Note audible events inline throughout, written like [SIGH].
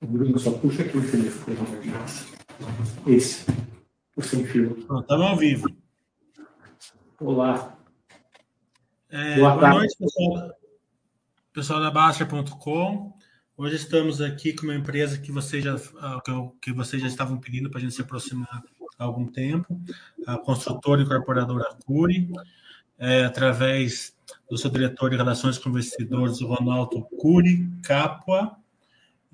Bruno, só puxa aqui o telefone. Esse, o sem fio. Estamos ao vivo. Olá. É, boa, boa noite, pessoal, pessoal da Baster.com. Hoje estamos aqui com uma empresa que vocês já, ah, que vocês já estavam pedindo para a gente se aproximar há algum tempo, a construtora e incorporadora Curi, é, através do seu diretor de Relações com Investidores, Ronaldo Curi Capua,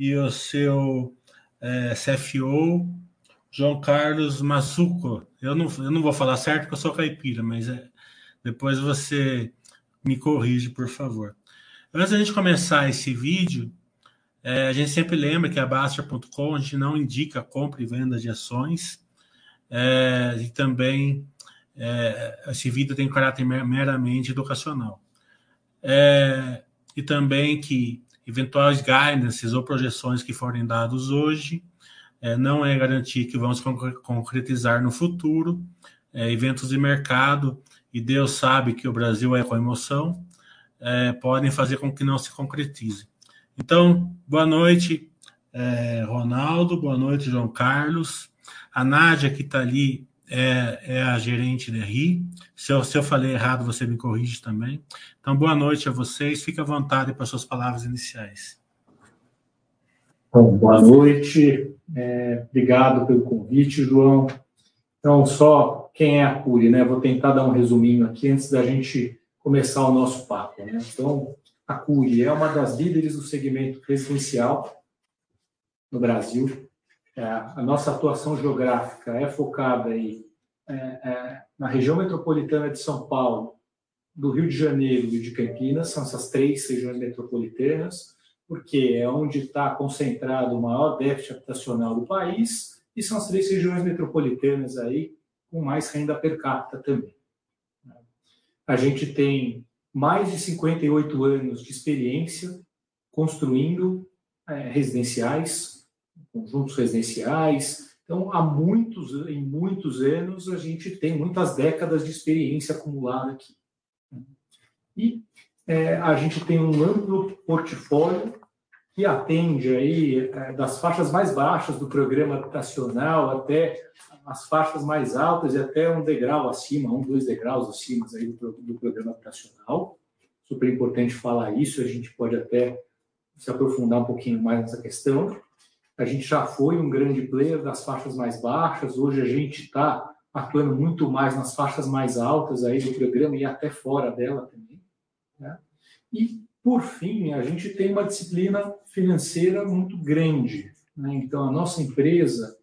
e o seu é, CFO, João Carlos Massuco. Eu não, eu não vou falar certo porque eu sou caipira, mas é, depois você me corrige, por favor. Antes da gente começar esse vídeo, é, a gente sempre lembra que a Baster.com a gente não indica compra e venda de ações. É, e também é, esse vídeo tem caráter meramente educacional. É, e também que eventuais guidances ou projeções que forem dados hoje é, não é garantir que se concretizar no futuro. É, eventos de mercado, e Deus sabe que o Brasil é com emoção, é, podem fazer com que não se concretize. Então, boa noite, é, Ronaldo, boa noite, João Carlos. A Nádia, que está ali, é, é, a gerente da RI. Se eu, se eu falei errado, você me corrige também. Então, boa noite a vocês. Fique à vontade para suas palavras iniciais. Bom, boa noite. É, obrigado pelo convite, João. Então, só quem é a Curi, né? Vou tentar dar um resuminho aqui antes da gente começar o nosso papo. Né? Então, a Curi é uma das líderes do segmento residencial no Brasil. É, a nossa atuação geográfica é focada aí, é, é, na região metropolitana de São Paulo, do Rio de Janeiro e de Campinas, são essas três regiões metropolitanas, porque é onde está concentrado o maior déficit habitacional do país, e são as três regiões metropolitanas aí com mais renda per capita também. A gente tem mais de 58 anos de experiência construindo é, residenciais, conjuntos residenciais. Então, há muitos, em muitos anos, a gente tem muitas décadas de experiência acumulada aqui. E é, a gente tem um amplo portfólio que atende aí é, das faixas mais baixas do programa habitacional até as faixas mais altas e até um degrau acima, um, dois degraus acima aí do, do programa habitacional. Super importante falar isso, a gente pode até se aprofundar um pouquinho mais nessa questão. A gente já foi um grande player das faixas mais baixas, hoje a gente está atuando muito mais nas faixas mais altas aí do programa e até fora dela também. Né? E, por fim, a gente tem uma disciplina financeira muito grande. Né? Então, a nossa empresa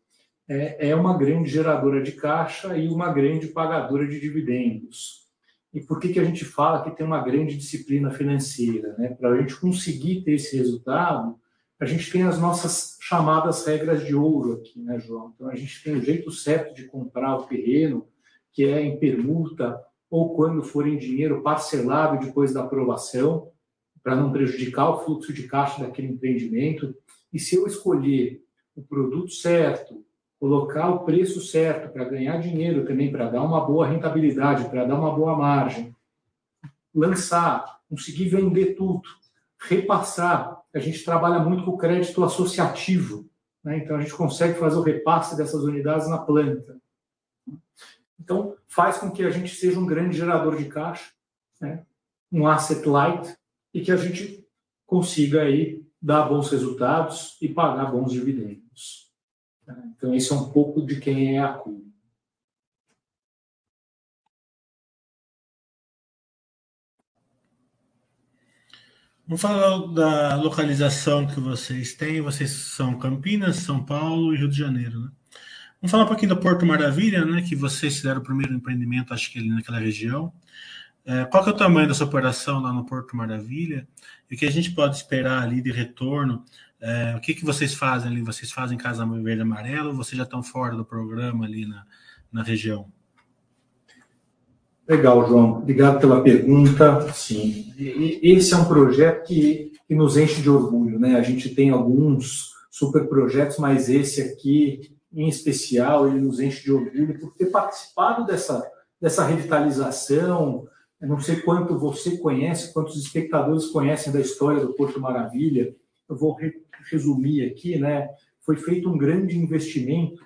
é, é uma grande geradora de caixa e uma grande pagadora de dividendos. E por que, que a gente fala que tem uma grande disciplina financeira? Né? Para a gente conseguir ter esse resultado, a gente tem as nossas chamadas regras de ouro aqui, né, João? Então, a gente tem o jeito certo de comprar o terreno, que é em permuta ou quando for em dinheiro parcelado depois da aprovação, para não prejudicar o fluxo de caixa daquele empreendimento. E se eu escolher o produto certo, colocar o preço certo para ganhar dinheiro também, para dar uma boa rentabilidade, para dar uma boa margem, lançar, conseguir vender tudo, repassar a gente trabalha muito com o crédito associativo, né? então a gente consegue fazer o repasse dessas unidades na planta. Então, faz com que a gente seja um grande gerador de caixa, né? um asset light, e que a gente consiga aí dar bons resultados e pagar bons dividendos. Então, esse é um pouco de quem é a CUL. Vamos falar da localização que vocês têm. Vocês são Campinas, São Paulo e Rio de Janeiro, né? Vamos falar um pouquinho do Porto Maravilha, né? Que vocês fizeram o primeiro empreendimento, acho que ali naquela região. É, qual que é o tamanho dessa operação lá no Porto Maravilha? E o que a gente pode esperar ali de retorno? É, o que, que vocês fazem ali? Vocês fazem Casa Verde Amarelo ou vocês já estão fora do programa ali na, na região? Legal, João. Obrigado pela pergunta. Sim, esse é um projeto que, que nos enche de orgulho, né? A gente tem alguns super projetos, mas esse aqui, em especial, ele nos enche de orgulho por ter participado dessa, dessa revitalização. Eu não sei quanto você conhece, quantos espectadores conhecem da história do Porto Maravilha. eu vou re resumir aqui, né? Foi feito um grande investimento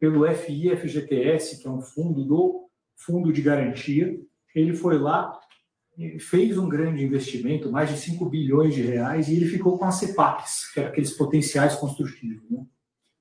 pelo FIFGTS, que é um fundo do Fundo de Garantia. Ele foi lá, fez um grande investimento, mais de 5 bilhões de reais, e ele ficou com as CEPACs, que eram aqueles potenciais construtivos. Né?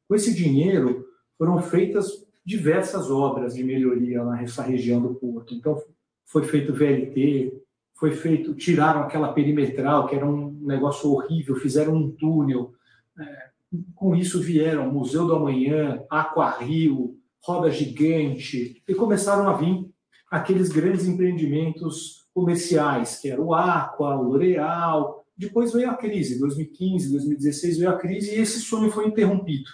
Com esse dinheiro, foram feitas diversas obras de melhoria nessa região do Porto. Então, foi feito VLT, foi feito, tiraram aquela perimetral, que era um negócio horrível, fizeram um túnel. É, com isso vieram Museu do Amanhã, Aquarrio, Roda Gigante, e começaram a vir aqueles grandes empreendimentos comerciais, que era o Aqua, o L'Oréal. Depois veio a crise, 2015, 2016 veio a crise e esse sonho foi interrompido.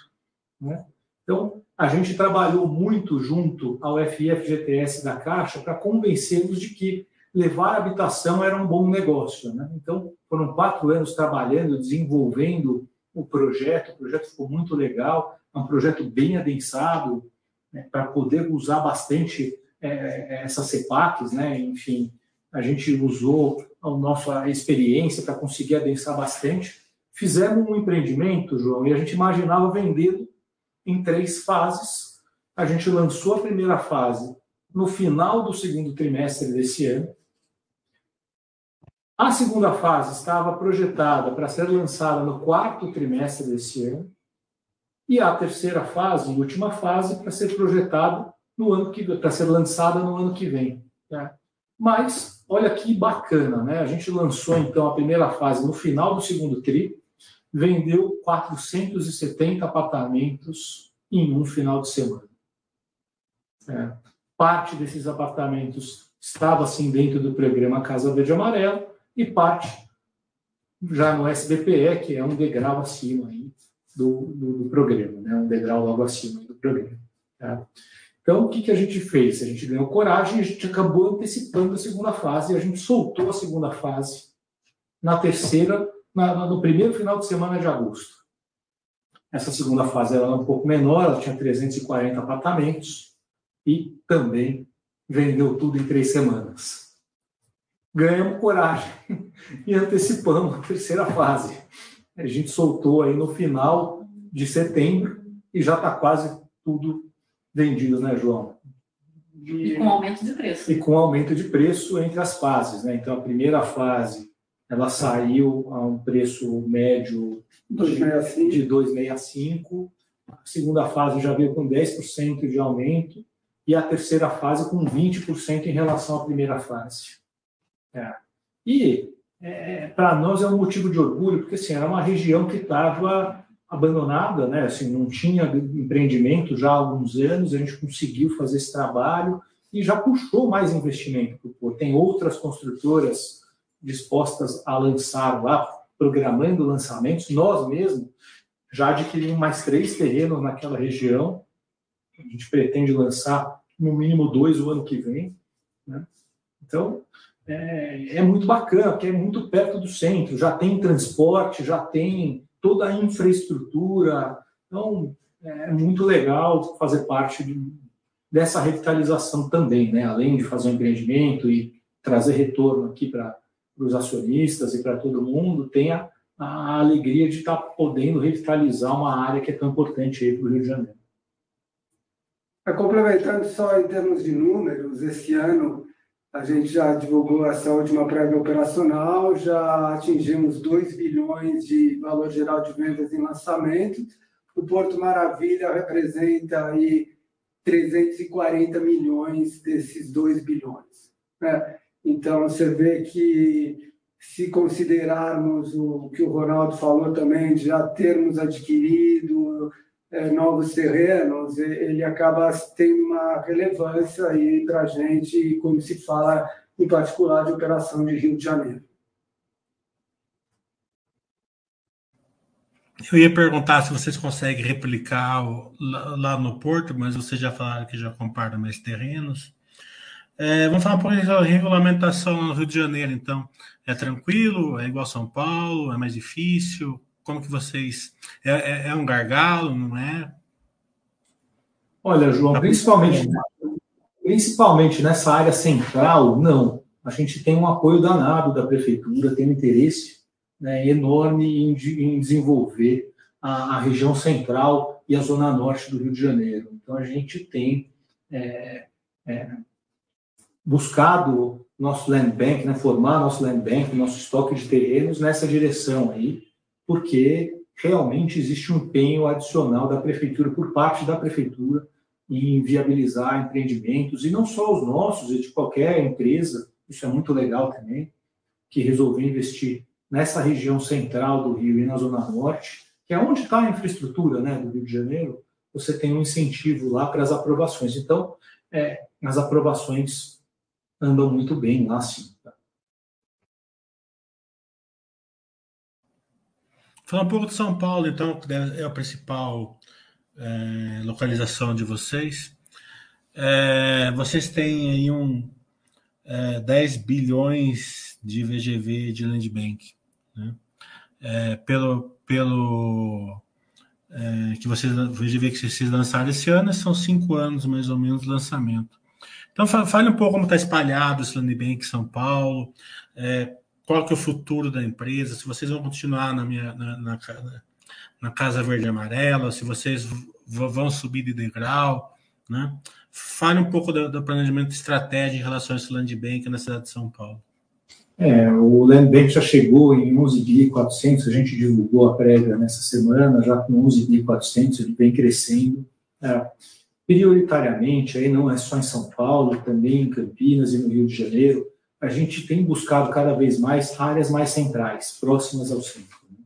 Né? Então, a gente trabalhou muito junto ao FIFGTS da Caixa para convencê-los de que levar habitação era um bom negócio. Né? Então, foram quatro anos trabalhando, desenvolvendo o projeto, o projeto ficou muito legal, é um projeto bem adensado, né, para poder usar bastante é, é essas CEPACs, né? enfim, a gente usou a nossa experiência para conseguir adensar bastante. Fizemos um empreendimento, João, e a gente imaginava vendê-lo em três fases. A gente lançou a primeira fase no final do segundo trimestre desse ano, a segunda fase estava projetada para ser lançada no quarto trimestre desse ano, e a terceira fase, última fase, para ser projetada no ano que para ser lançada no ano que vem. Né? Mas olha que bacana, né? A gente lançou então a primeira fase no final do segundo tri, vendeu 470 apartamentos em um final de semana. É. Parte desses apartamentos estava assim dentro do programa Casa Verde Amarelo e parte já no SBPE, que é um degrau acima do, do, do programa, né? um degrau logo acima do programa. Tá? Então, o que, que a gente fez? A gente ganhou coragem, a gente acabou antecipando a segunda fase, e a gente soltou a segunda fase na terceira, na, no primeiro final de semana de agosto. Essa segunda fase era um pouco menor, ela tinha 340 apartamentos e também vendeu tudo em três semanas ganhamos coragem [LAUGHS] e antecipamos a terceira fase. A gente soltou aí no final de setembro e já está quase tudo vendido, né, João? E, e, com aumento de preço. E com aumento de preço entre as fases, né? Então, a primeira fase, ela saiu a um preço médio de 2,65. A segunda fase já veio com 10% de aumento e a terceira fase com 20% em relação à primeira fase. É. E é, para nós é um motivo de orgulho, porque assim, era uma região que estava abandonada, né? assim, não tinha empreendimento já há alguns anos, a gente conseguiu fazer esse trabalho e já puxou mais investimento Tem outras construtoras dispostas a lançar lá, programando lançamentos. Nós mesmos já adquirimos mais três terrenos naquela região. A gente pretende lançar no mínimo dois o ano que vem. Né? Então, é, é muito bacana, porque é muito perto do centro, já tem transporte, já tem toda a infraestrutura. Então, é muito legal fazer parte de, dessa revitalização também, né? além de fazer um empreendimento e trazer retorno aqui para os acionistas e para todo mundo, tem a, a, alegria de estar tá podendo revitalizar uma área que é tão importante aí para o Rio de Janeiro. Complementando só em termos de números, esse ano a gente já divulgou essa última prévia operacional, já atingimos 2 bilhões de valor geral de vendas em lançamento. O Porto Maravilha representa aí 340 milhões desses 2 bilhões. Né? Então, você vê que, se considerarmos o que o Ronaldo falou também, de já termos adquirido novos terrenos, ele acaba tendo uma relevância aí para a gente quando se fala, em particular, de operação de Rio de Janeiro. Eu ia perguntar se vocês conseguem replicar lá no Porto, mas vocês já falaram que já compraram mais terrenos. É, vamos falar um pouco da regulamentação no Rio de Janeiro, então. É tranquilo? É igual São Paulo? É mais difícil? Como que vocês. É, é, é um gargalo, não é? Olha, João, tá principalmente, principalmente nessa área central, não. A gente tem um apoio danado da prefeitura, tem um interesse né, enorme em, em desenvolver a, a, região central e a zona norte do Rio de Janeiro. Então, a gente tem é, é, buscado nosso land bank, né, formar nosso land bank, nosso estoque de terrenos nessa direção aí, porque realmente existe um empenho adicional da prefeitura, por parte da prefeitura, em viabilizar empreendimentos, e não só os nossos, e de qualquer empresa, isso é muito legal também, que resolveu investir nessa região central do Rio e na Zona Norte, que é onde está a infraestrutura né, do Rio de Janeiro, você tem um incentivo lá para as aprovações. Então, é, as aprovações andam muito bem lá, sim. Falar um pouco de São Paulo, então, que é a principal é, localização de vocês. É, vocês têm aí um é, 10 bilhões de VGV de Land Bank. Né? É, pelo pelo é, que vocês VGV que vocês lançaram esse ano, são cinco anos mais ou menos de lançamento. Então fale um pouco como está espalhado esse Land Bank em São Paulo, é, qual que é o futuro da empresa, se vocês vão continuar na minha na, na, na Casa Verde e Amarela, se vocês vão subir de degrau, né? Fale um pouco do, do planejamento estratégico em relação a esse land bank na cidade de São Paulo. É, o land bank já chegou em 11.400, a gente divulgou a prévia nessa semana, já com 11.400, ele vem crescendo. É, prioritariamente, aí não é só em São Paulo, também em Campinas e no Rio de Janeiro, a gente tem buscado cada vez mais áreas mais centrais, próximas ao centro. Né?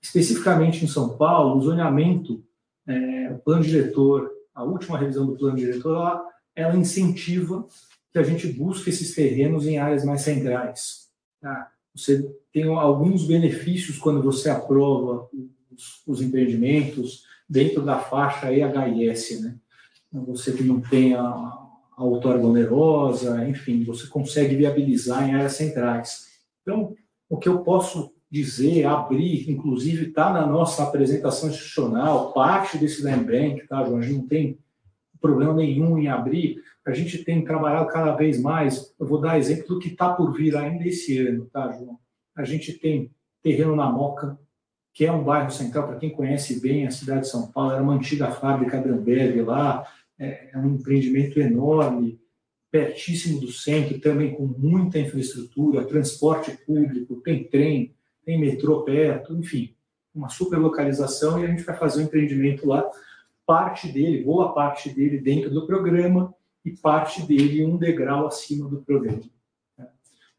Especificamente em São Paulo, o zoneamento, é, o plano diretor, a última revisão do plano diretor, ela, ela incentiva que a gente busque esses terrenos em áreas mais centrais. Tá? Você tem alguns benefícios quando você aprova os, os empreendimentos dentro da faixa EHIS, né? Você que não tem a, a outorga onerosa, enfim, você consegue viabilizar em áreas centrais. Então, o que eu posso dizer, abrir, inclusive está na nossa apresentação institucional, parte desse bank, tá, João? A gente não tem problema nenhum em abrir, a gente tem trabalhado cada vez mais, eu vou dar exemplo do que está por vir ainda esse ano, tá, João? A gente tem terreno na Moca, que é um bairro central, para quem conhece bem a cidade de São Paulo, era uma antiga fábrica Dramberg lá, é, é um empreendimento enorme, pertíssimo do centro, também com muita infraestrutura, transporte público, tem trem, tem metrô perto, enfim, uma super localização e a gente vai fazer um empreendimento lá, parte dele, boa parte dele dentro do programa e parte dele um degrau acima do programa.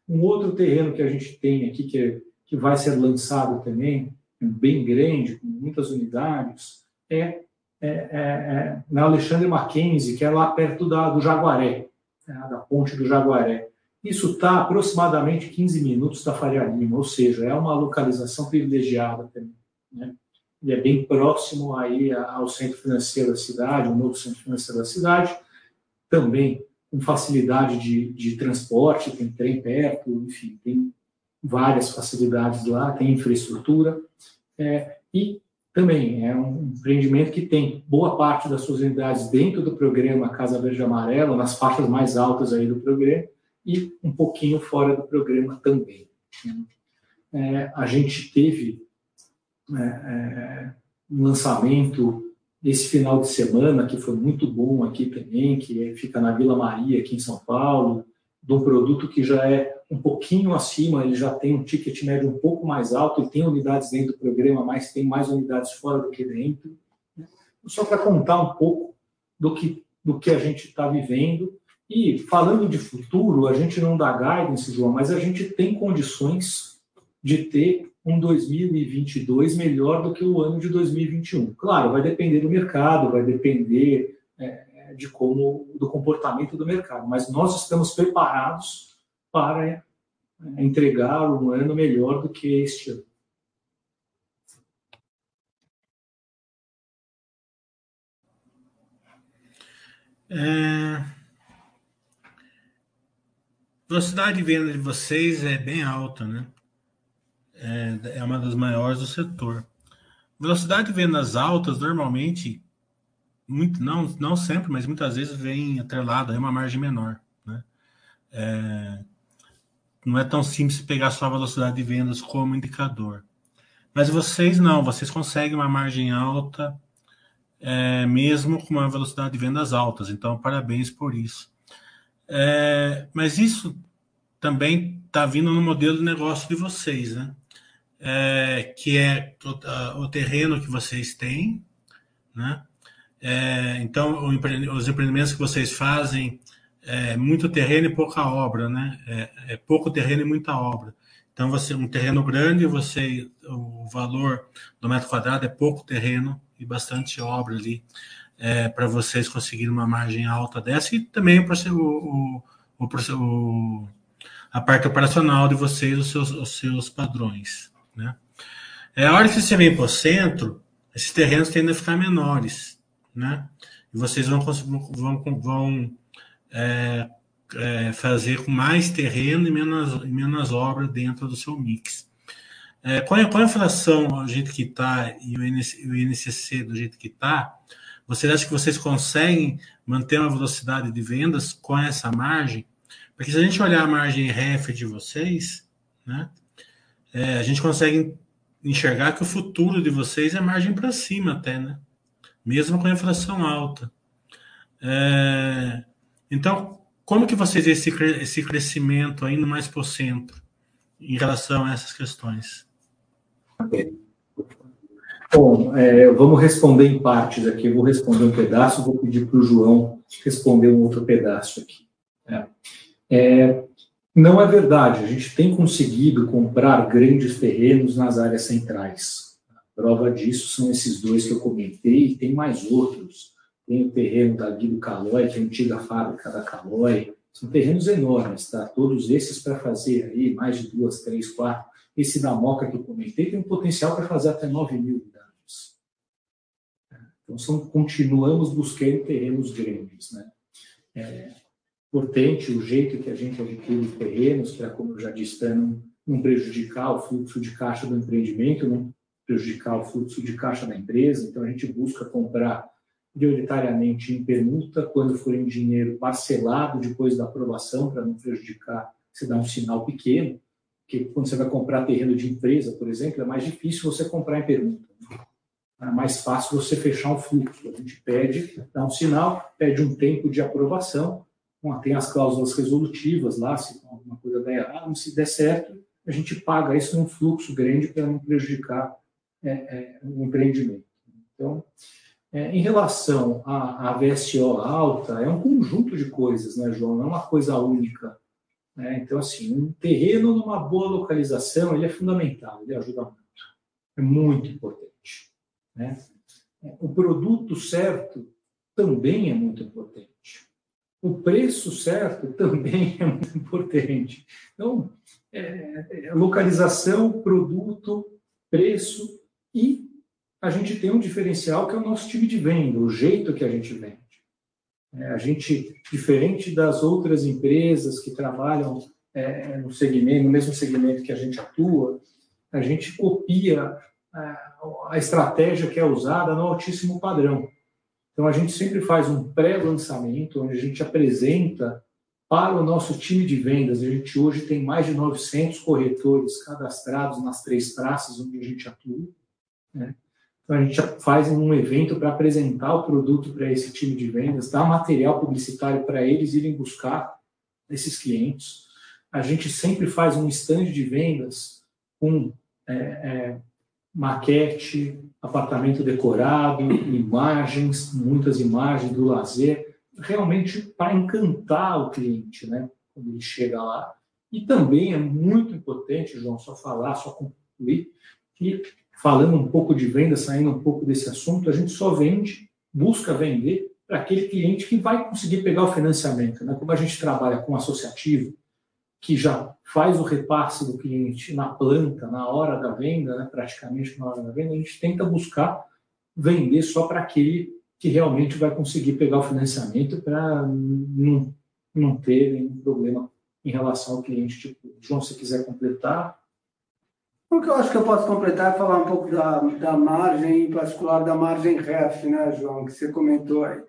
Um outro terreno que a gente tem aqui, que, é, que vai ser lançado também, bem grande, com muitas unidades, é é, é, é, na Alexandre Mackenzie, que é lá perto da, do Jaguaré, né, da ponte do Jaguaré. Isso está aproximadamente 15 minutos da Faria Lima, ou seja, é uma localização privilegiada também. Né? Ele é bem próximo aí ao centro financeiro da cidade, o novo centro financeiro da cidade, também com facilidade de, de transporte, tem trem perto, enfim, tem várias facilidades lá, tem infraestrutura, é, e também é um empreendimento que tem boa parte das suas unidades dentro do programa Casa Verde Amarela, nas faixas mais altas aí do programa, e um pouquinho fora do programa também. É, a gente teve é, é, um lançamento esse final de semana, que foi muito bom aqui também, que fica na Vila Maria, aqui em São Paulo, de um produto que já é um pouquinho acima, ele já tem um ticket médio um pouco mais alto, e tem unidades dentro do programa, mas tem mais unidades fora do que dentro. Né? Só para contar um pouco do que, do que a gente está vivendo. E falando de futuro, a gente não dá guidance, João, mas a gente tem condições de ter um 2022 melhor do que o ano de 2021. Claro, vai depender do mercado, vai depender é, de como do comportamento do mercado, mas nós estamos preparados para é, entregar um ano melhor do que este ano. É... Velocidade de venda de vocês é bem alta, né? É, é uma das maiores do setor. Velocidade de vendas altas normalmente muito, não, não sempre, mas muitas vezes vem atrelado a uma margem menor. Né? É, não é tão simples pegar só a velocidade de vendas como indicador. Mas vocês não, vocês conseguem uma margem alta, é, mesmo com uma velocidade de vendas altas. Então, parabéns por isso. É, mas isso também está vindo no modelo de negócio de vocês, né? É, que é o, terreno que vocês têm, né? É, então, os empreendimentos que vocês fazem é muito terreno e pouca obra, né? É, é, pouco terreno e muita obra. Então, você um terreno grande, você o valor do metro quadrado é pouco terreno e bastante obra ali é, para vocês conseguirem uma margem alta dessa e também o, o, o, a parte operacional de vocês, os seus, os seus padrões, né? É a hora que você vem para o centro, esses terrenos tendem a ficar menores, né? E vocês vão, vão, vão é, é, fazer com mais terreno e menos, e menos obra dentro do seu mix. É, a, com a inflação do jeito que está e o, INC, o INCC do jeito que está, vocês acham que vocês conseguem manter uma velocidade de vendas com essa margem? Porque se a gente olhar a margem REF de vocês, né, é, a gente consegue enxergar que o futuro de vocês é margem para cima até, né? Mesmo com a inflação alta. É, então, como que vocês esse, esse crescimento indo mais para o centro em relação a essas questões? Bom, é, vamos responder em partes aqui. Eu vou responder um pedaço, vou pedir para o João responder um outro pedaço aqui. É. É, não é verdade, a gente tem conseguido comprar grandes terrenos nas áreas centrais. A prova disso são esses dois que eu comentei, e tem mais outros tem o terreno da Guido Calói, que é a antiga fábrica da Calói. São terrenos enormes, tá? Todos esses para fazer aí mais de duas, três, quatro. Esse da Moca que eu comentei tem um potencial para fazer até 9 mil unidades. Então, são, continuamos buscando terrenos grandes, né? É importante o jeito que a gente adquire terrenos, para, como eu já disse, não, não prejudicar o fluxo de caixa do empreendimento, não prejudicar o fluxo de caixa da empresa. Então, a gente busca comprar prioritariamente em permuta, quando for em dinheiro parcelado depois da aprovação, para não prejudicar, você dá um sinal pequeno, que quando você vai comprar terreno de empresa, por exemplo, é mais difícil você comprar em permuta. É mais fácil você fechar um fluxo. A gente pede, dá um sinal, pede um tempo de aprovação, tem as cláusulas resolutivas lá, se alguma coisa der errado, se der certo, a gente paga isso num fluxo grande para não prejudicar é, é, o empreendimento. Então, é, em relação à, à, VSO alta, é um conjunto de coisas, né, João? Não é uma coisa única. Né? Então, assim, um terreno numa boa localização, ele é fundamental, ele ajuda muito. É muito importante. Né? O produto certo também é muito importante. O preço certo também [LAUGHS] é muito importante. Então, é, é, localização, produto, preço e a gente tem um diferencial que é o nosso time de venda, o jeito que a gente vende. É, a gente, diferente das outras empresas que trabalham é, no segmento, no mesmo segmento que a gente atua, a gente copia a, é, a estratégia que é usada no altíssimo padrão. Então, a gente sempre faz um pré-lançamento, onde a gente apresenta para o nosso time de vendas. A gente hoje tem mais de 900 corretores cadastrados nas três praças onde a gente atua. Né? Então, a gente faz um evento para apresentar o produto para esse time de vendas, dar material publicitário para eles irem buscar esses clientes. A gente sempre faz um stand de vendas com é, é, maquete, apartamento decorado, imagens, muitas imagens do lazer, realmente para encantar o cliente, né? Quando ele chega lá. E também é muito importante, João, só falar, só concluir, que falando um pouco de venda, saindo um pouco desse assunto, a gente só vende, busca vender para aquele cliente que vai conseguir pegar o financiamento. Né? Como a gente trabalha com associativo, que já faz o repasse do cliente na planta, na hora da venda, né? praticamente na hora da venda, a gente tenta buscar vender só para aquele que realmente vai conseguir pegar o financiamento para não, não ter nenhum problema em relação ao cliente. Tipo, João, se quiser completar, o que eu acho que eu posso completar é falar um pouco da, da margem, em particular da margem REF, né, João, que você comentou aí.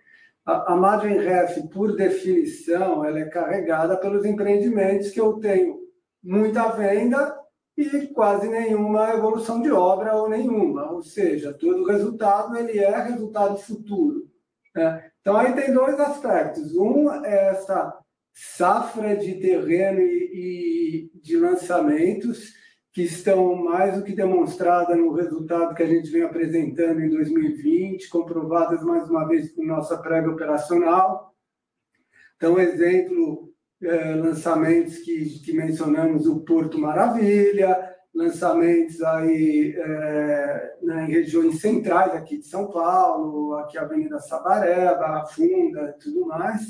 A, a margem REF, por definição, ela é carregada pelos empreendimentos que eu tenho muita venda e quase nenhuma evolução de obra ou nenhuma, ou seja, todo resultado ele é resultado futuro. Né? Então aí tem dois aspectos. Um é essa safra de terreno e, e de lançamentos que estão mais do que demonstrada no resultado que a gente vem apresentando em 2020, comprovadas mais uma vez por nossa prévia operacional. Então, exemplo, é, lançamentos que, que mencionamos, o Porto Maravilha, lançamentos aí é, né, em regiões centrais aqui de São Paulo, aqui a Avenida Sabaré, Barra Funda tudo mais.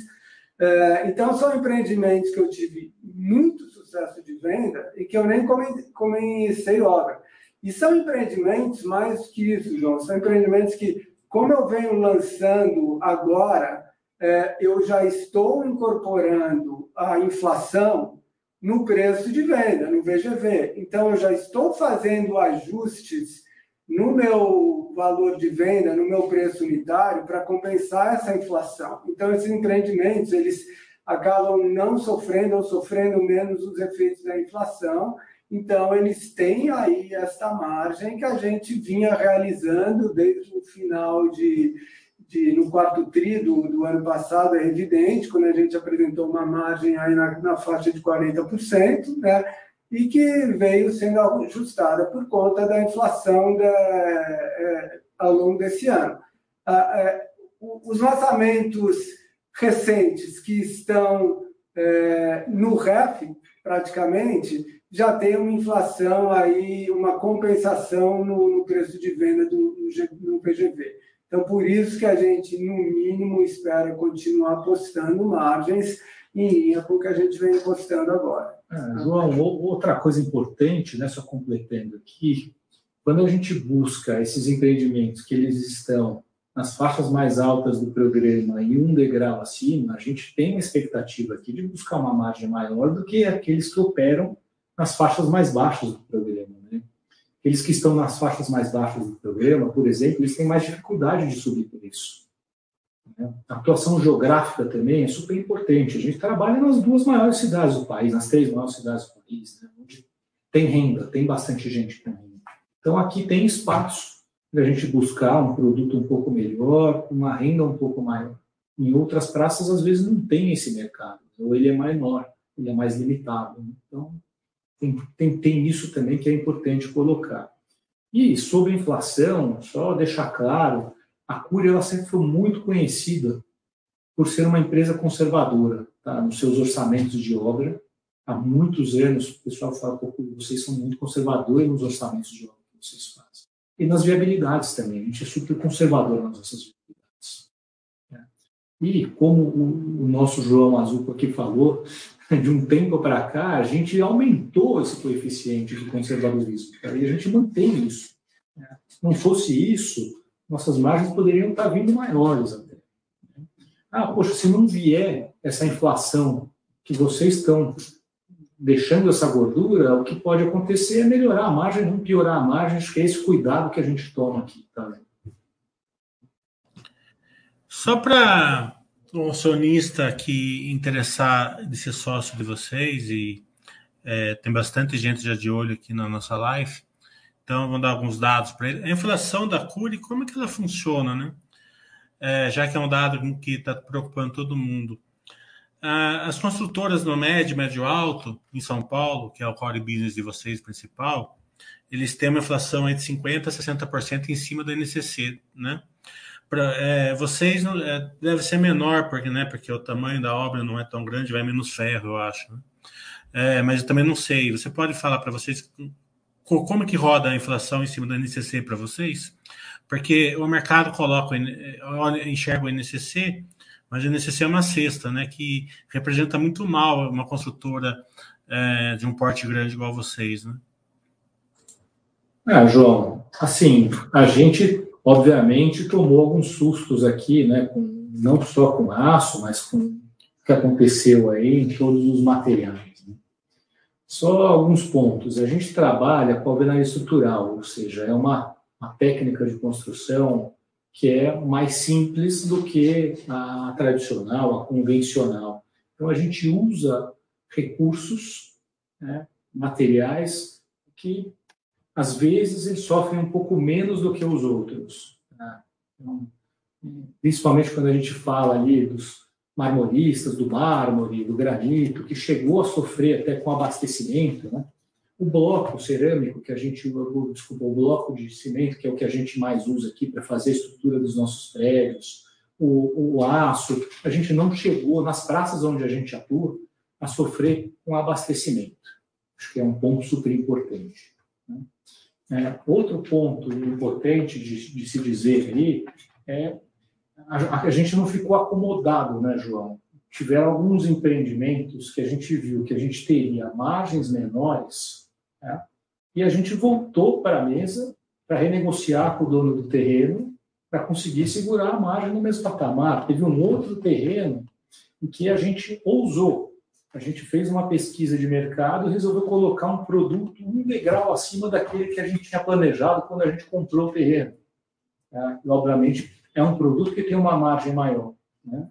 É, então, são empreendimentos que eu tive muito sucesso de venda e que eu nem comecei obra. E são empreendimentos mais que isso, João, são empreendimentos que, como eu venho lançando agora, é, eu já estou incorporando a inflação no preço de venda, no VGV. Então, eu já estou fazendo ajustes no meu valor de venda, no meu preço unitário, para compensar essa inflação. Então, esses empreendimentos, eles acabam não sofrendo ou sofrendo menos os efeitos da inflação. Então, eles têm aí esta margem que a gente vinha realizando desde o final de, de no quarto tri do, do, ano passado, é evidente, quando a gente apresentou uma margem aí na, na faixa de 40%, né? e que veio sendo ajustada por conta da inflação da, é, ao longo desse ano. Ah, é, os lançamentos recentes que estão é, no REF, praticamente, já tem uma inflação aí, uma compensação no, no preço de venda do, no, no PGV. Então, por isso que a gente, no mínimo, espera continuar postando margens em linha com o que a gente vem postando agora. É, João, outra coisa importante, né, só completando aqui, quando a gente busca esses empreendimentos que eles estão nas faixas mais altas do programa e um degrau acima, a gente tem uma expectativa aqui de buscar uma margem maior do que aqueles que operam nas faixas mais baixas do programa. Né? Aqueles que estão nas faixas mais baixas do programa, por exemplo, eles têm mais dificuldade de subir preço. Né? A atuação geográfica também é super importante. A gente trabalha nas duas maiores cidades do país, nas três maiores cidades do país, né? onde tem renda, tem bastante gente com renda. Então aqui tem espaço a gente buscar um produto um pouco melhor, uma renda um pouco maior. Em outras praças, às vezes, não tem esse mercado, ou ele é menor, ele é mais limitado. Então, tem, tem, tem isso também que é importante colocar. E sobre inflação, só deixar claro, a Curia ela sempre foi muito conhecida por ser uma empresa conservadora tá? nos seus orçamentos de obra. Há muitos anos, o pessoal fala, que vocês são muito conservadores nos orçamentos de obra que vocês fazem e nas viabilidades também. A gente é super conservador nas nossas viabilidades. Né? E como o, nosso João Azuco aqui falou, [LAUGHS] de um tempo para cá, a gente aumentou esse coeficiente de conservadorismo. E a gente mantém isso. Né? Se não fosse isso, nossas margens poderiam estar vindo maiores até. Né? Ah, poxa, se não vier essa inflação que vocês estão deixando essa gordura, o que pode acontecer é melhorar a margem, não piorar a margem. Acho que é esse cuidado que a gente toma aqui também. Só para o acionista que interessar de ser sócio de vocês, e é, tem bastante gente já de olho aqui na nossa live, então vou dar alguns dados para ele. A inflação da Curi, como é que ela funciona, né? É, já que é um dado que está preocupando todo mundo. Ah, as construtoras no médio, médio alto, em São Paulo, que é o core business de vocês principal, eles têm uma inflação entre 50% a 60% em cima do NCC, né? Pra, é, vocês é, deve ser menor, porque, né, porque o tamanho da obra não é tão grande, vai menos ferro, eu acho. Né? É, mas eu também não sei. Você pode falar para vocês como que roda a inflação em cima do NCC para vocês? Porque o mercado coloca, enxerga o NCC mas a NCC é uma cesta, né, que representa muito mal uma construtora é, de um porte grande igual vocês, né? Ah, João, assim, a gente, obviamente, tomou alguns sustos aqui, né, com, não só com aço, mas com o que aconteceu aí em todos os materiais. Né? Só alguns pontos. A gente trabalha com alvenaria estrutural, ou seja, é uma, uma técnica de construção que é mais simples do que a tradicional, a convencional. Então, a gente usa recursos né, materiais que, às vezes, eles sofrem um pouco menos do que os outros. Né? Então, principalmente quando a gente fala ali dos marmoristas, do mármore, do granito, que chegou a sofrer até com abastecimento, né? O bloco cerâmico que a gente, desculpa, o bloco de cimento, que é o que a gente mais usa aqui para fazer a estrutura dos nossos prédios, o, o, aço, a gente não chegou nas praças onde a gente atua a sofrer com abastecimento. Acho que é um ponto super importante. Né? É, outro ponto importante de, de, se dizer aí é a, a, gente não ficou acomodado, né, João? Tiveram alguns empreendimentos que a gente viu que a gente teria margens menores né? e a gente voltou para a mesa para renegociar com o dono do terreno para conseguir segurar a margem no mesmo patamar. Teve um outro terreno em que a gente ousou. A gente fez uma pesquisa de mercado e resolveu colocar um produto um degrau acima daquele que a gente tinha planejado quando a gente comprou o terreno. Tá? E, obviamente, é um produto que tem uma margem maior. Né?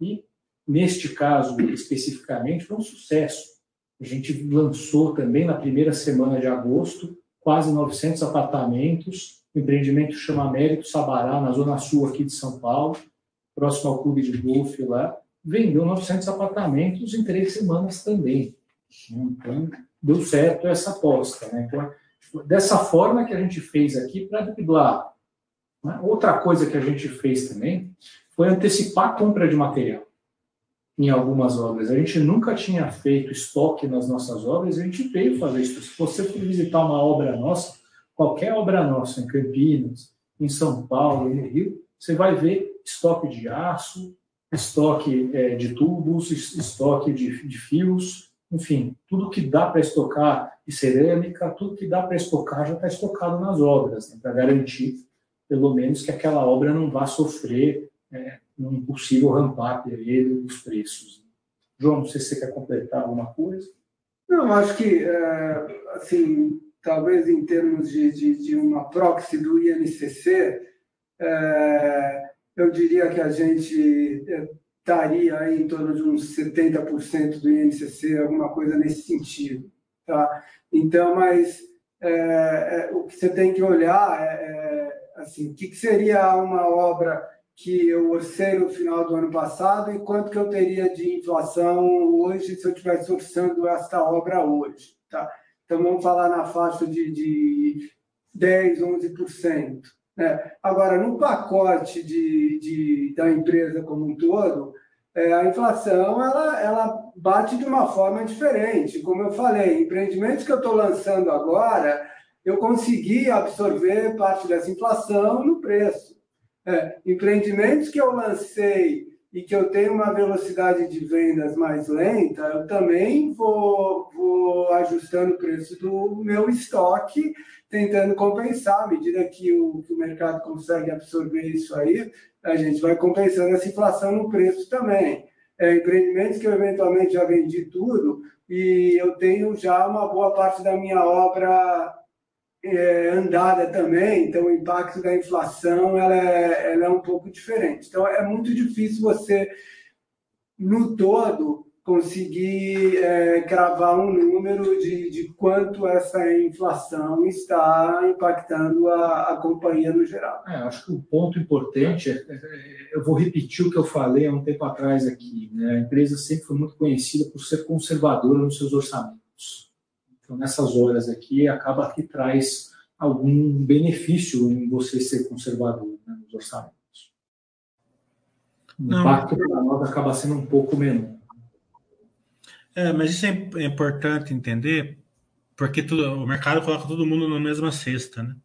E, neste caso especificamente, foi um sucesso. A gente lançou também na primeira semana de agosto quase 900 apartamentos. O empreendimento chama Mérito Sabará, na zona sul aqui de São Paulo, próximo ao clube de golfe lá. Vendeu 900 apartamentos em três semanas também. Então, deu certo essa aposta. Né? Então, dessa forma que a gente fez aqui para driblar. Né? Outra coisa que a gente fez também foi antecipar a compra de material em algumas obras. A gente nunca tinha feito estoque nas nossas obras, a gente veio fazer isso. Se você for visitar uma obra nossa, qualquer obra nossa, em Campinas, em São Paulo, no Rio, você vai ver estoque de aço, estoque é, de tubos, estoque de, de fios, enfim, tudo que dá para estocar de cerâmica, tudo que dá para estocar já está estocado nas obras, né, para garantir, pelo menos, que aquela obra não vá sofrer é, um possível ramp-up dos preços. João, não sei se você quer completar alguma coisa. Não, acho que, é, assim, talvez em termos de, de, de uma proxy do INCC, é, eu diria que a gente é, estaria aí em torno de uns 70% do INCC, alguma coisa nesse sentido. Tá? Então, mas é, é, o que você tem que olhar é, é assim, o que, que seria uma obra que eu orcei no final do ano passado e quanto que eu teria de inflação hoje se eu estivesse orçando esta obra hoje. Tá? Então, vamos falar na faixa de, de 10%, 11%. Né? Agora, no pacote de, de, da empresa como um todo, é, a inflação ela, ela bate de uma forma diferente. Como eu falei, empreendimentos que eu estou lançando agora, eu consegui absorver parte dessa inflação no preço. É, empreendimentos que eu lancei e que eu tenho uma velocidade de vendas mais lenta, eu também vou, vou ajustando o preço do meu estoque, tentando compensar. À medida que o, que o mercado consegue absorver isso aí, a gente vai compensando essa inflação no preço também. É, empreendimentos que eu eventualmente já vendi tudo e eu tenho já uma boa parte da minha obra é, andada também, então o impacto da inflação ela é, ela é um pouco diferente. Então é muito difícil você, no todo, conseguir é, cravar um número de, de quanto essa inflação está impactando a, a companhia no geral. É, acho que o ponto importante, é, é, eu vou repetir o que eu falei há um tempo atrás aqui, né? a empresa sempre foi muito conhecida por ser conservadora nos seus orçamentos. Então, nessas horas aqui, acaba que traz algum benefício em você ser conservador né, nos orçamentos. O Não. impacto para nós acaba sendo um pouco menor. É, mas isso é, é importante entender, porque tudo, o mercado coloca todo mundo na mesma cesta, né?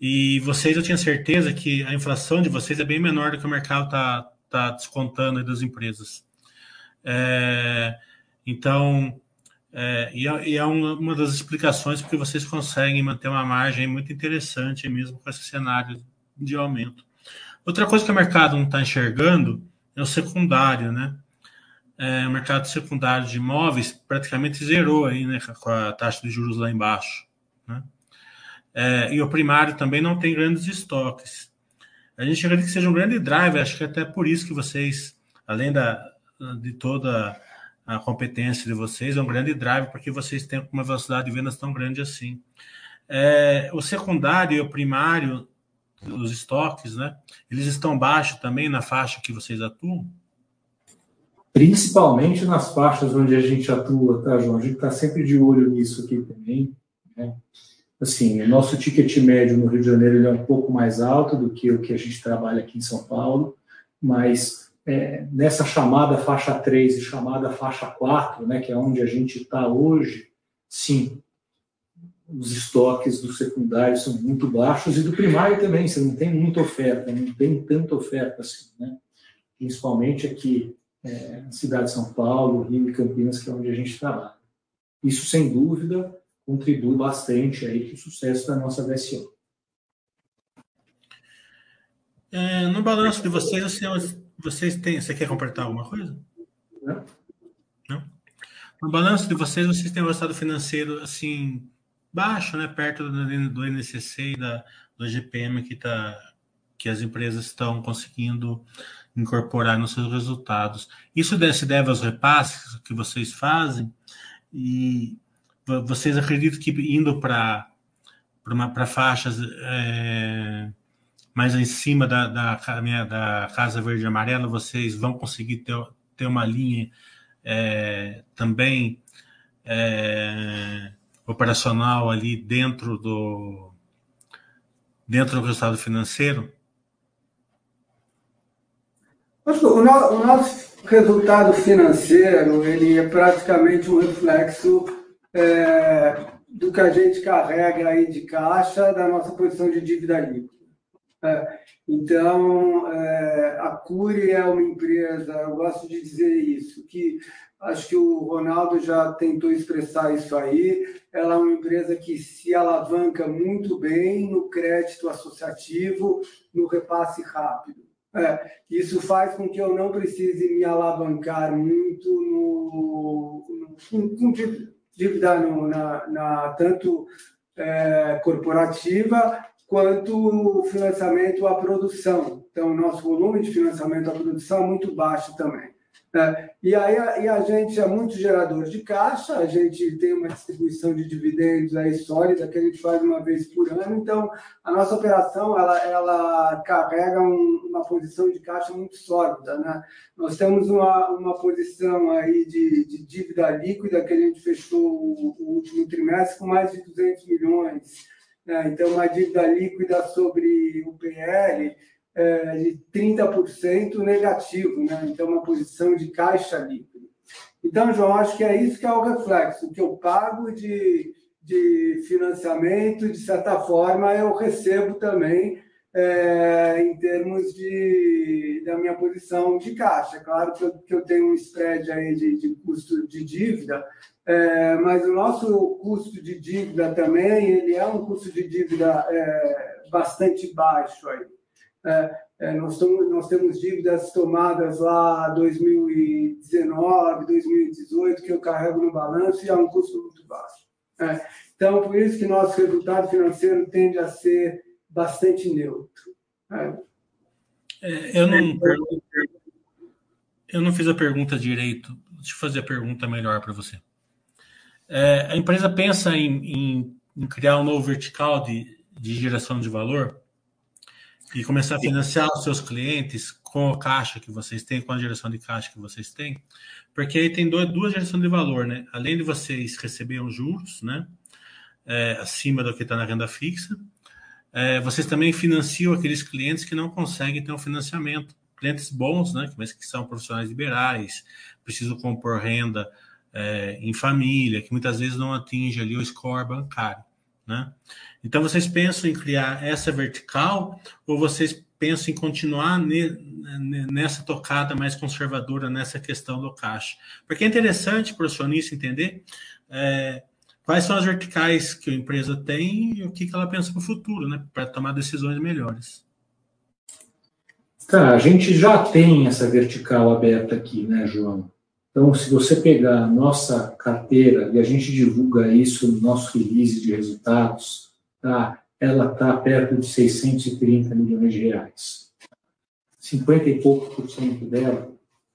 E vocês, eu tinha certeza que a inflação de vocês é bem menor do que o mercado está tá descontando das empresas. É, então, é, e, é, e é uma, uma, das explicações porque vocês conseguem manter uma margem muito interessante mesmo com esse cenário de aumento. Outra coisa que o mercado não está enxergando é o secundário, né? É, o mercado secundário de imóveis praticamente zerou aí, né, com a taxa de juros lá embaixo. Né? É, e o primário também não tem grandes estoques. A gente acredita que seja um grande driver, acho que até por isso que vocês, além da, de toda a competência de vocês, é um grande drive, porque vocês têm uma velocidade de vendas tão grande assim. É, o secundário e o primário, os estoques, né? Eles estão baixos também na faixa que vocês atuam? Principalmente nas faixas onde a gente atua, tá, João? A gente está sempre de olho nisso aqui também. Né? Assim, o nosso ticket médio no Rio de Janeiro ele é um pouco mais alto do que o que a gente trabalha aqui em São Paulo, mas é, nessa chamada faixa 3 e chamada faixa 4, né, que é onde a gente está hoje, sim, os estoques do secundário são muito baixos e do primário também, você não tem muita oferta, não tem tanta oferta assim, né? principalmente aqui é, na cidade de São Paulo, Rio e Campinas, que é onde a gente trabalha. Isso, sem dúvida, contribui bastante aí para o sucesso da nossa VSO. É, no balanço de vocês, vocês, vocês têm. Você quer completar alguma coisa? Não. Não? No balanço de vocês, vocês têm um resultado financeiro assim baixo, né? Perto do, do NCC e da, do GPM que, tá, que as empresas estão conseguindo incorporar nos seus resultados. Isso se deve aos repasses que vocês fazem e vocês acreditam que indo para para faixas é, mais em cima da, da, da Casa Verde e Amarela, vocês vão conseguir ter, ter uma linha é, também é, operacional ali dentro do dentro do resultado financeiro? O, nosso resultado financeiro ele é praticamente um reflexo é, do que a gente carrega aí de caixa da nossa posição de dívida líquida. É, então, é, a Cury é uma empresa, eu gosto de dizer isso, que acho que o Ronaldo já tentou expressar isso aí. Ela é uma empresa que se alavanca muito bem no crédito associativo, no repasse rápido. É, isso faz com que eu não precise me alavancar muito no, com dívida na, na, tanto é, corporativa quanto financiamento à produção. Então, o nosso volume de financiamento à produção é muito baixo também. É, e aí a, e a gente é muito gerador de caixa, a gente tem uma distribuição de dividendos aí sólida que a gente faz uma vez por ano, então a nossa operação ela, ela carrega um, uma posição de caixa muito sólida. Né? Nós temos uma, uma posição aí de, de dívida líquida que a gente fechou o, o último trimestre com mais de 200 milhões. Né? Então, uma dívida líquida sobre o PL é, de 30% negativo, né? então uma posição de caixa líquida. Então, João, acho que é isso que é o reflexo, o que eu pago de, de financiamento, de certa forma, eu recebo também é, em termos de, da minha posição de caixa. Claro que eu, que eu tenho um spread aí de, de custo de dívida, é, mas o nosso custo de dívida também, ele é um custo de dívida é, bastante baixo aí. É, é, nós, tomos, nós, temos dívidas tomadas lá 2019, 2018, que eu carrego no balanço e é um custo muito baixo. É, então, por isso que nosso resultado financeiro tende a ser bastante neutro. É. É, eu, não, eu não fiz a pergunta direito. Deixa eu fazer a pergunta melhor para você. a empresa pensa em, em, em, criar um novo vertical de, de geração de valor? e começar a financiar os seus clientes com a caixa que vocês têm, com a geração de caixa que vocês têm, porque aí tem duas gerações de valor, né? Além de vocês receberem juros, né? É, acima do que está na renda fixa, é, vocês também financiam aqueles clientes que não conseguem ter um financiamento. Clientes bons, né? Mas que são profissionais liberais, precisam compor renda é, em família, que muitas vezes não atinge ali o score bancário. Né? Então, vocês pensam em criar essa vertical ou vocês pensam em continuar nessa tocada mais conservadora nessa questão do caixa? Porque é interessante para o acionista entender é, quais são as verticais que a empresa tem e o que, que ela pensa para o futuro, né? para tomar decisões melhores. Tá, a gente já tem essa vertical aberta aqui, né, João? Então, se você pegar a nossa carteira, e a gente divulga isso no nosso release de resultados, tá? ela está perto de 630 milhões de reais. 50 e pouco por cento dela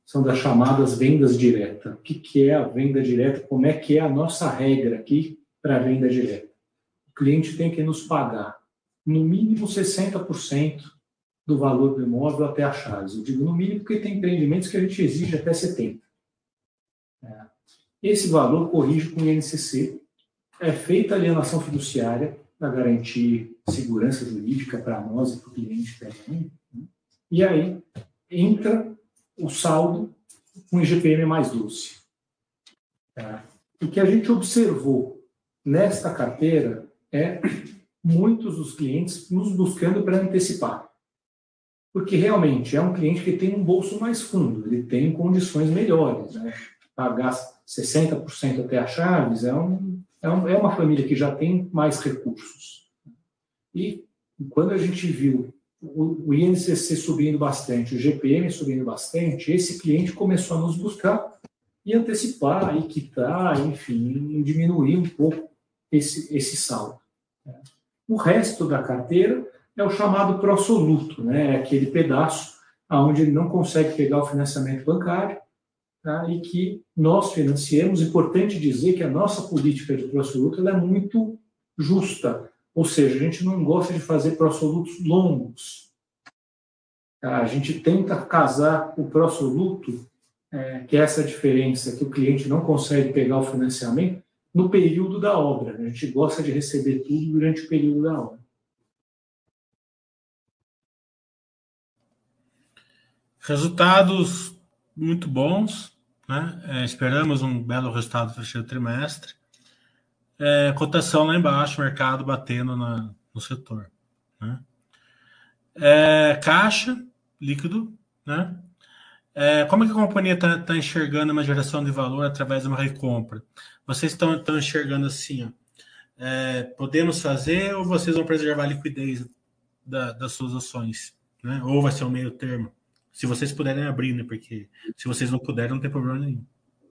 são das chamadas vendas diretas. O que, que é a venda direta? Como é que é a nossa regra aqui para a venda direta? O cliente tem que nos pagar no mínimo 60% do valor do imóvel até a chaves. Eu digo no mínimo porque tem empreendimentos que a gente exige até 70%. É. Esse valor corrige com o INCC, é feita a alienação fiduciária para garantir segurança jurídica para nós e para o cliente também. Né? E aí entra o saldo com IGPM mais doce. Tá? O que a gente observou nesta carteira é muitos dos clientes nos buscando para antecipar. Porque realmente é um cliente que tem um bolso mais fundo, ele tem condições melhores. Né? Pagar 60% até a chaves é, um, é, um, é uma família que já tem mais recursos. E quando a gente viu o, INCC subindo bastante, o GPM subindo bastante, esse cliente começou a nos buscar e antecipar, e quitar, enfim, diminuir um pouco esse, esse saldo. O resto da carteira é o chamado prosoluto, né? é aquele pedaço onde ele não consegue pegar o financiamento bancário tá? e que nós financiamos. Importante dizer que a nossa política de prosoluto é muito justa. Ou seja, a gente não gosta de fazer prosolutos longos. A gente tenta casar o prosoluto, é, que é essa diferença que o cliente não consegue pegar o financiamento, no período da obra. A gente gosta de receber tudo durante o período da obra. Resultados muito bons, né? É, esperamos um belo resultado no terceiro trimestre é, cotação lá embaixo, mercado batendo na, no setor. Né? É, caixa, líquido, né? É, como é que a companhia está tá enxergando uma geração de valor através de uma recompra? Vocês estão enxergando assim, ó, é, podemos fazer ou vocês vão preservar a liquidez da, das suas ações? Né? Ou vai ser um meio termo? Se vocês puderem abrir, né? Porque se vocês não puderem, não tem problema nenhum.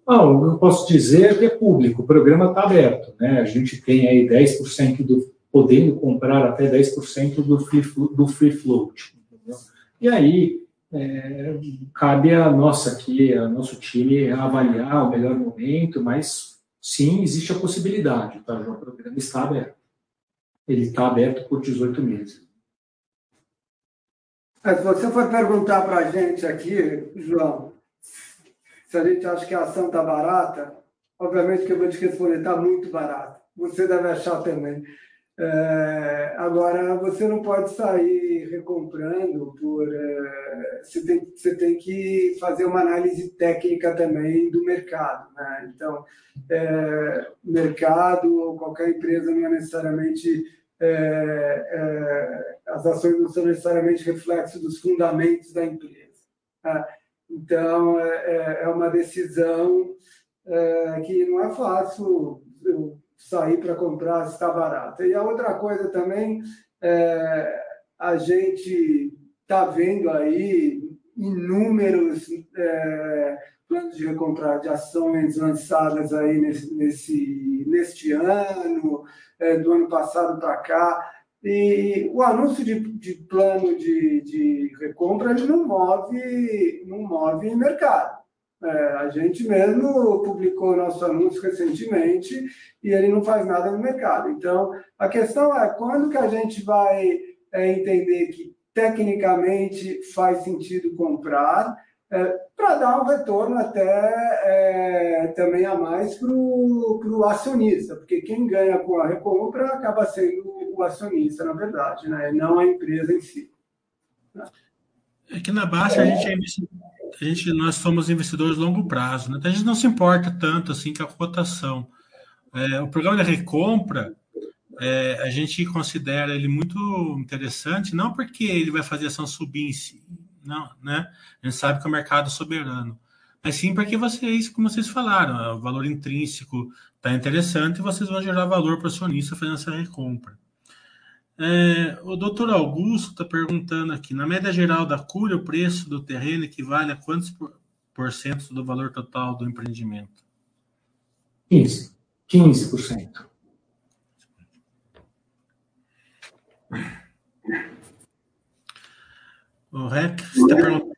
Não, eu posso dizer que é público, o programa está aberto. Né? A gente tem aí 10% do podendo comprar até 10% do free, do free float. Entendeu? E aí é, cabe a nossa aqui, a nosso time avaliar o melhor momento, mas sim, existe a possibilidade, tá? O programa está aberto. Ele está aberto por 18 meses. Se você for perguntar para a gente aqui, João, a gente acha que a ação está barata, obviamente que eu vou te responder, está muito barata. Você deve achar também. É, agora, você não pode sair recomprando por. É, você, tem, você tem que fazer uma análise técnica também do mercado. Né? Então, é, mercado ou qualquer empresa não é necessariamente. É, é, as ações não são necessariamente reflexo dos fundamentos da empresa. Né? Então, é, é, é uma decisão é, que não é fácil sair para comprar se está barato. E a outra coisa também, é, a gente está vendo aí inúmeros é, planos de recomprar de ações lançadas aí nesse, nesse, neste ano, é, do ano passado para cá, e o anúncio de, de plano de, de, recompra ele não move, não move mercado. É, a gente mesmo publicou nosso anúncio recentemente e ele não faz nada no mercado. Então, a questão é quando que a gente vai é, entender que tecnicamente faz sentido comprar é, para dar um retorno até é, também a mais para o acionista, porque quem ganha com a recompra acaba sendo o acionista, na verdade, né? não a empresa em si. Aqui na Baixa, é. a gente, é a gente, nós somos investidores longo prazo, né? então a gente não se importa tanto assim com a cotação. É, o programa de recompra, é, a gente considera ele muito interessante, não porque ele vai fazer a ação subir em si, não, né? A gente sabe que é o mercado é soberano. Mas sim porque vocês, como vocês falaram, o valor intrínseco está interessante e vocês vão gerar valor para o acionista fazendo essa recompra. É, o doutor Augusto está perguntando aqui, na média geral da cura, o preço do terreno equivale a quantos por, por cento do valor total do empreendimento? 15%. 15%. O REC está perguntando.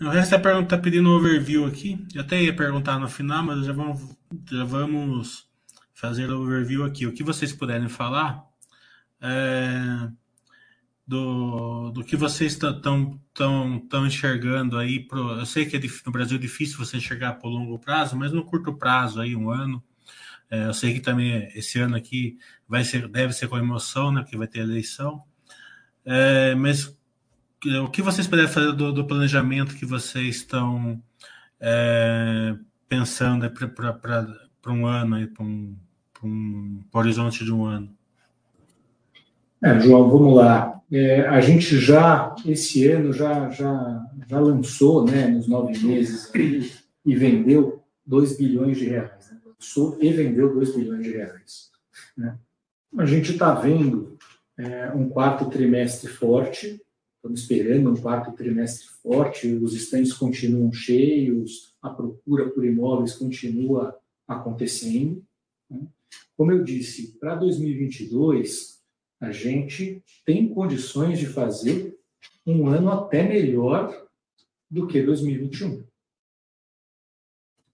O resto da pergunta está pedindo um overview aqui. Eu até ia perguntar no final, mas já vamos, já vamos fazer o overview aqui. O que vocês puderem falar é, do, do que vocês estão tão, tão enxergando aí. Pro, eu sei que é, no Brasil é difícil você enxergar o longo prazo, mas no curto prazo, aí um ano. É, eu sei que também esse ano aqui vai ser, deve ser com emoção, né? Porque vai ter eleição. É, mas o que vocês puderem fazer do, do planejamento que vocês estão é, pensando para um ano, para um, um horizonte de um ano? É, João, vamos lá. É, a gente já, esse ano, já, já, já lançou, né, nos nove meses, e vendeu 2 bilhões de reais. Né? Lançou e vendeu 2 bilhões de reais. Né? A gente está vendo é, um quarto trimestre forte, estamos esperando um quarto trimestre forte, os estandes continuam cheios, a procura por imóveis continua acontecendo. Né? Como eu disse, para 2022, a gente tem condições de fazer um ano até melhor do que 2021.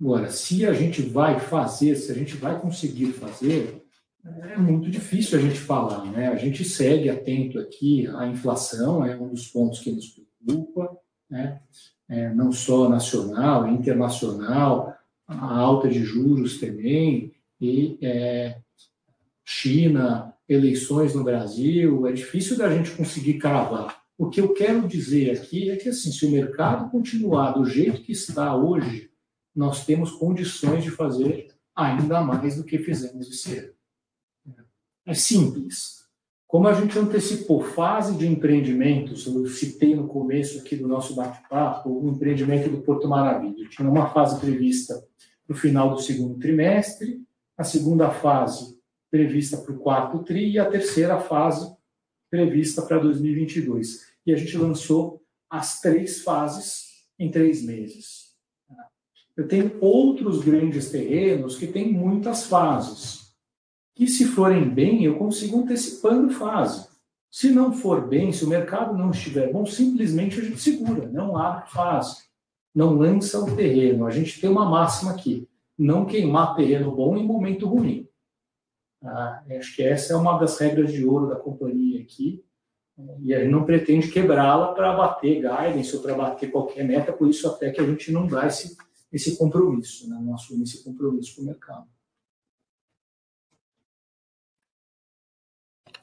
Agora, se a gente vai fazer, se a gente vai conseguir fazer, é muito difícil a gente falar, né? A gente segue atento aqui à inflação, é um dos pontos que nos preocupa, né? É, não só nacional, internacional, a alta de juros também, e é, China, eleições no Brasil, é difícil da gente conseguir cravar. O que eu quero dizer aqui é que, assim, se o mercado continuar do jeito que está hoje, nós temos condições de fazer ainda mais do que fizemos esse ano. É simples. Como a gente antecipou fase de empreendimentos, eu citei no começo aqui do nosso bate-papo o empreendimento do Porto Maravilha. Tinha uma fase prevista para o final do segundo trimestre, a segunda fase prevista para o quarto TRI e a terceira fase prevista para 2022. E a gente lançou as três fases em três meses. Eu tenho outros grandes terrenos que têm muitas fases que se forem bem, eu consigo antecipando fase. Se não for bem, se o mercado não estiver bom, simplesmente a gente segura, não abre fase, não lança o terreno. A gente tem uma máxima aqui, não queimar terreno bom em momento ruim. Ah, acho que essa é uma das regras de ouro da companhia aqui, e a gente não pretende quebrá-la para bater guidance ou para bater qualquer meta, por isso até que a gente não dá esse, esse compromisso, né? não assume esse compromisso com o mercado.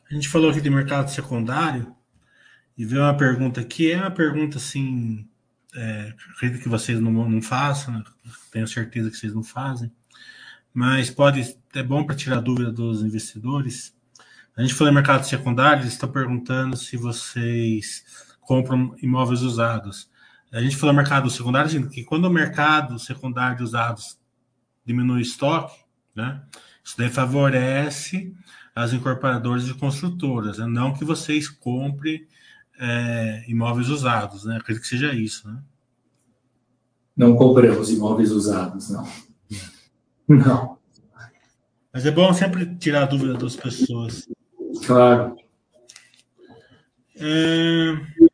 A gente falou aqui de mercado secundário e veio uma pergunta aqui, é uma pergunta assim, é, acredito que vocês não, não façam, né? tenho certeza que vocês não fazem, mas pode é bom para tirar dúvida dos investidores. A gente falou em mercado secundário, eles estão perguntando se vocês compram imóveis usados. A gente falou mercado secundário, que quando o mercado secundário de usados diminui o estoque, né, isso daí favorece as incorporadoras de construtoras, né? não que vocês comprem é, imóveis usados, né? Acredito que seja isso, né? Não compramos imóveis usados, não. Não. Mas é bom sempre tirar a dúvida das pessoas. Claro. É...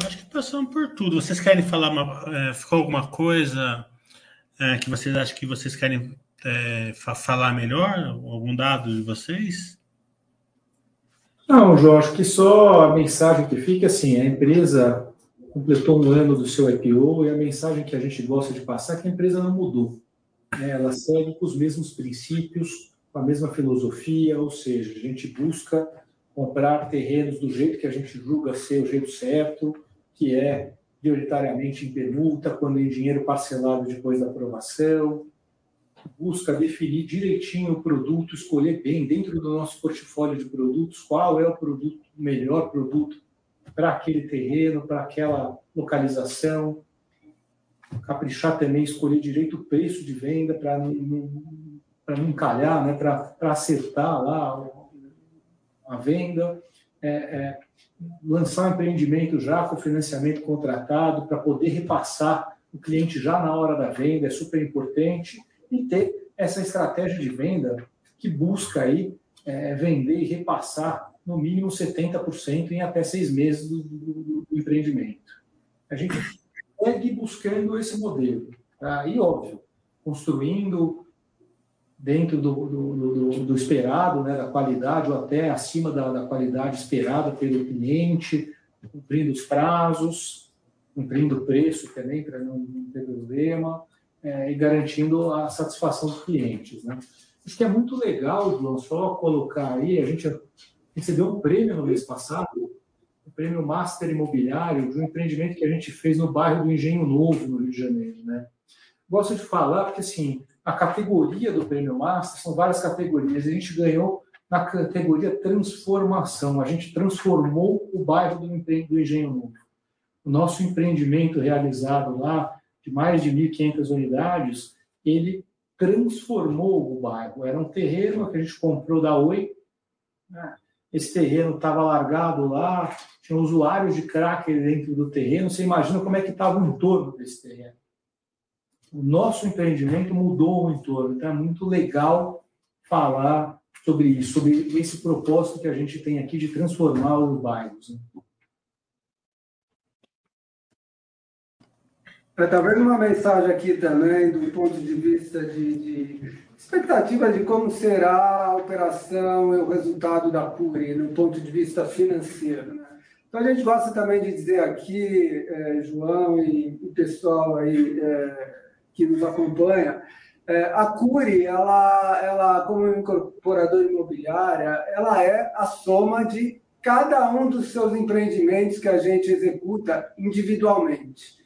Eu acho que passamos por tudo. Vocês querem falar uma, é, ficou alguma coisa é, que vocês acham que vocês querem é, falar melhor? Algum dado de vocês? Não, João, acho que só a mensagem que fica assim, a empresa completou um ano do seu IPO e a mensagem que a gente gosta de passar é que a empresa não mudou. Né? Ela segue com os mesmos princípios, com a mesma filosofia, ou seja, a gente busca comprar terrenos do jeito que a gente julga ser o jeito certo, que é prioritariamente em permuta, quando em dinheiro parcelado depois da aprovação, busca definir direitinho o produto, escolher bem dentro do nosso portfólio de produtos qual é o produto, o melhor produto para aquele terreno, para aquela localização, caprichar também, escolher direito o preço de venda para não, não, não encalhar, né, para acertar lá a venda, é, é, lançar um empreendimento já com financiamento contratado para poder repassar o cliente já na hora da venda é super importante e ter essa estratégia de venda que busca aí é, vender e repassar no mínimo 70% em até seis meses do, do, do empreendimento. A gente segue buscando esse modelo. Tá? E, óbvio, construindo dentro do, do, do, esperado, né, da qualidade, ou até acima da, da qualidade esperada pelo cliente, cumprindo os prazos, cumprindo o preço também, para não, não, ter problema, é, e garantindo a satisfação dos clientes. Né? Acho que é muito legal, João, só colocar aí, a gente recebeu um prêmio no mês passado, o prêmio Master Imobiliário, de um empreendimento que a gente fez no bairro do Engenho Novo, no Rio de Janeiro. Né? Gosto de falar porque, assim, a categoria do prêmio Master são várias categorias. A gente ganhou na categoria transformação. A gente transformou o bairro do, do Engenho Novo. O nosso empreendimento realizado lá, de mais de 1.500 unidades, ele transformou o bairro. Era um terreno que a gente comprou da Oi. Né? Esse terreno estava largado lá, tinha usuários de crack dentro do terreno. Você imagina como é que estava o entorno desse terreno o nosso empreendimento mudou o entorno. Então é muito legal falar sobre isso, sobre esse propósito que a gente tem aqui de transformar os bairros. Né? É, talvez uma mensagem aqui também, do ponto de vista de, de expectativa de como será a operação e o resultado da CURI, no ponto de vista financeiro. Né? Então, a gente gosta também de dizer aqui, é, João e o pessoal aí, é, que nos acompanha, é, a Curi, ela, ela, como incorporadora imobiliária, ela é a soma de cada um dos seus empreendimentos que a gente executa individualmente.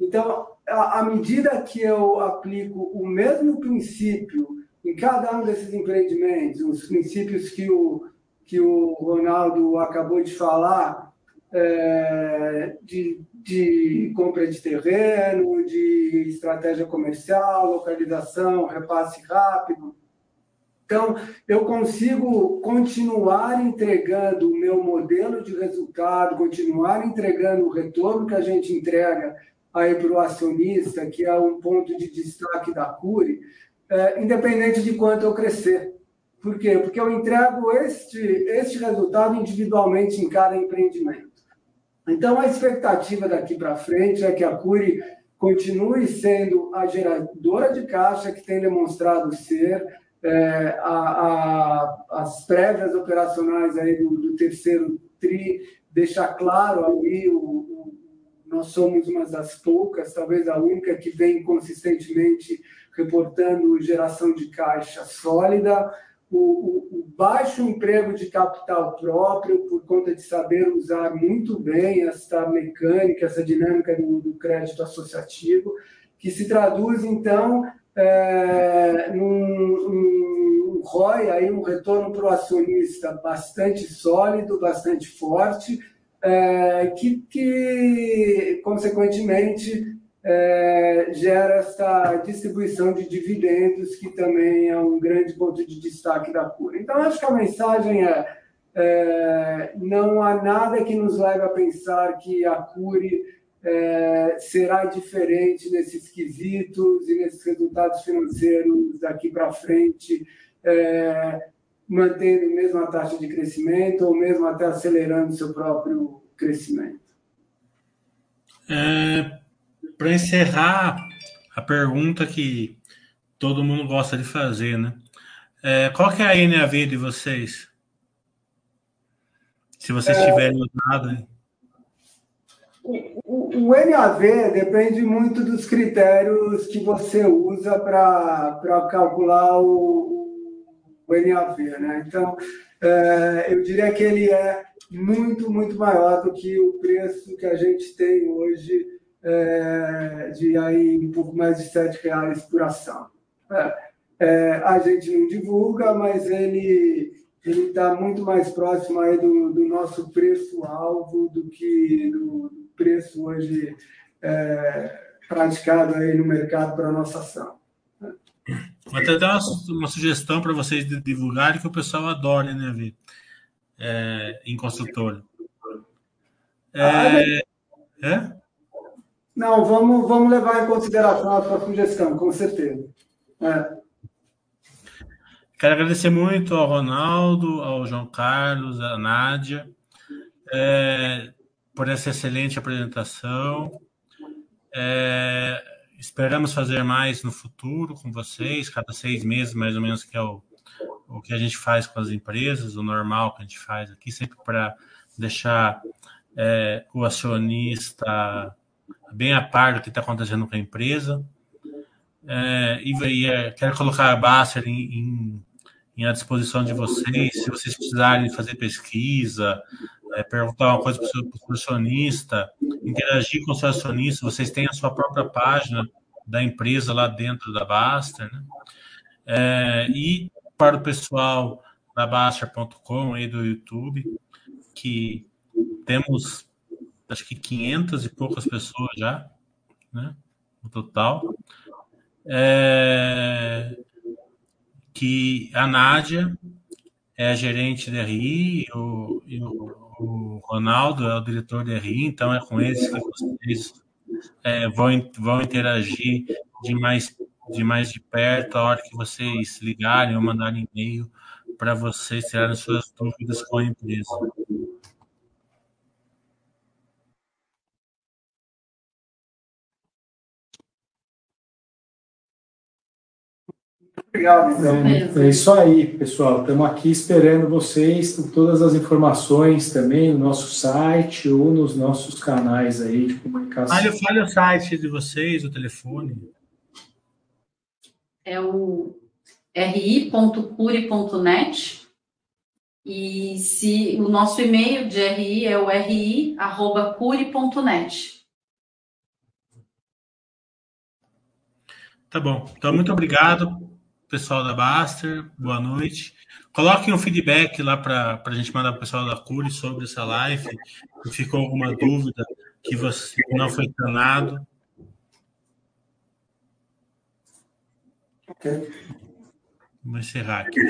Então, à medida que eu aplico o mesmo princípio em cada um desses empreendimentos, os princípios que o, que o Ronaldo acabou de falar, é, de, de compra de terreno, de estratégia comercial, localização, repasse rápido. Então, eu consigo continuar entregando o meu modelo de resultado, continuar entregando o retorno que a gente entrega aí para o acionista, que é um ponto de destaque da Cure, é, independente de quanto eu crescer. Por quê? Porque eu entrego este, este resultado individualmente em cada empreendimento. Então, a expectativa daqui para frente é que a Curi continue sendo a geradora de caixa que tem demonstrado ser, é, a, a, as prévias operacionais aí do, do, terceiro TRI deixar claro ali o, o, nós somos uma das poucas, talvez a única que vem consistentemente reportando geração de caixa sólida, o, o, baixo emprego de capital próprio, por conta de saber usar muito bem essa mecânica, essa dinâmica do, do crédito associativo, que se traduz, então, é, num, num ROI, aí, um retorno para o acionista bastante sólido, bastante forte, é, que, que, consequentemente, é, gera essa distribuição de dividendos, que também é um grande ponto de destaque da Cura. Então, acho que a mensagem é, é não há nada que nos leve a pensar que a Cure é, será diferente nesses quesitos e nesses resultados financeiros daqui para frente, é, mantendo a mesma taxa de crescimento ou mesmo até acelerando seu próprio crescimento. É, para encerrar a pergunta que todo mundo gosta de fazer, né? É, qual que é a NAV de vocês? Se vocês é, tiverem usado. O, o, NAV depende muito dos critérios que você usa para calcular o, o, NAV, né? Então, é, eu diria que ele é muito, muito maior do que o preço que a gente tem hoje é, de aí um pouco mais de sete reais por ação. É, é, a gente não divulga, mas ele ele está muito mais próximo aí do, do nosso preço-alvo do que do preço hoje é, praticado aí no mercado para a nossa ação. Vou até dar uma, uma sugestão para vocês divulgarem que o pessoal adora, né, Vitor? É, em consultório. É, ah, é? Não, vamos, vamos levar em consideração a sua sugestão, com certeza. É. Quero agradecer muito ao Ronaldo, ao João Carlos, à Nádia, é, por essa excelente apresentação. É, esperamos fazer mais no futuro com vocês, cada seis meses, mais ou menos, que é o, o que a gente faz com as empresas, o normal que a gente faz aqui, sempre para deixar é, o acionista bem a par do que está acontecendo com a empresa. É, e, e é, quero colocar a Baster em, em, em, à disposição de vocês, se vocês precisarem fazer pesquisa, é, perguntar uma coisa para o seu acionista, interagir com o seu acionista, vocês têm a sua própria página da empresa lá dentro da Baster, né? É, e para o pessoal da Baster.com e do YouTube, que temos acho que 500 e poucas pessoas já, né, no total. É, que a Nádia é a gerente da RI o, o, o, Ronaldo é o diretor da RI, então é com eles que vocês é, vão, vão interagir de mais, de mais de perto a hora que vocês ligarem ou mandarem e-mail para vocês tirarem suas dúvidas com a empresa. Obrigado, então. É, é isso aí, pessoal. Estamos aqui esperando vocês com todas as informações também no nosso site ou nos nossos canais aí de comunicação. Fale, fale o site de vocês, o telefone. É o ri.cure.net e se o nosso e-mail de RI é o ri@cure.net. Tá bom. Então, muito obrigado pessoal da Baster, boa noite. Coloquem um feedback lá para a gente mandar para o pessoal da Cure sobre essa live. Se ficou alguma dúvida que você não foi enganado. Ok. Vou encerrar aqui.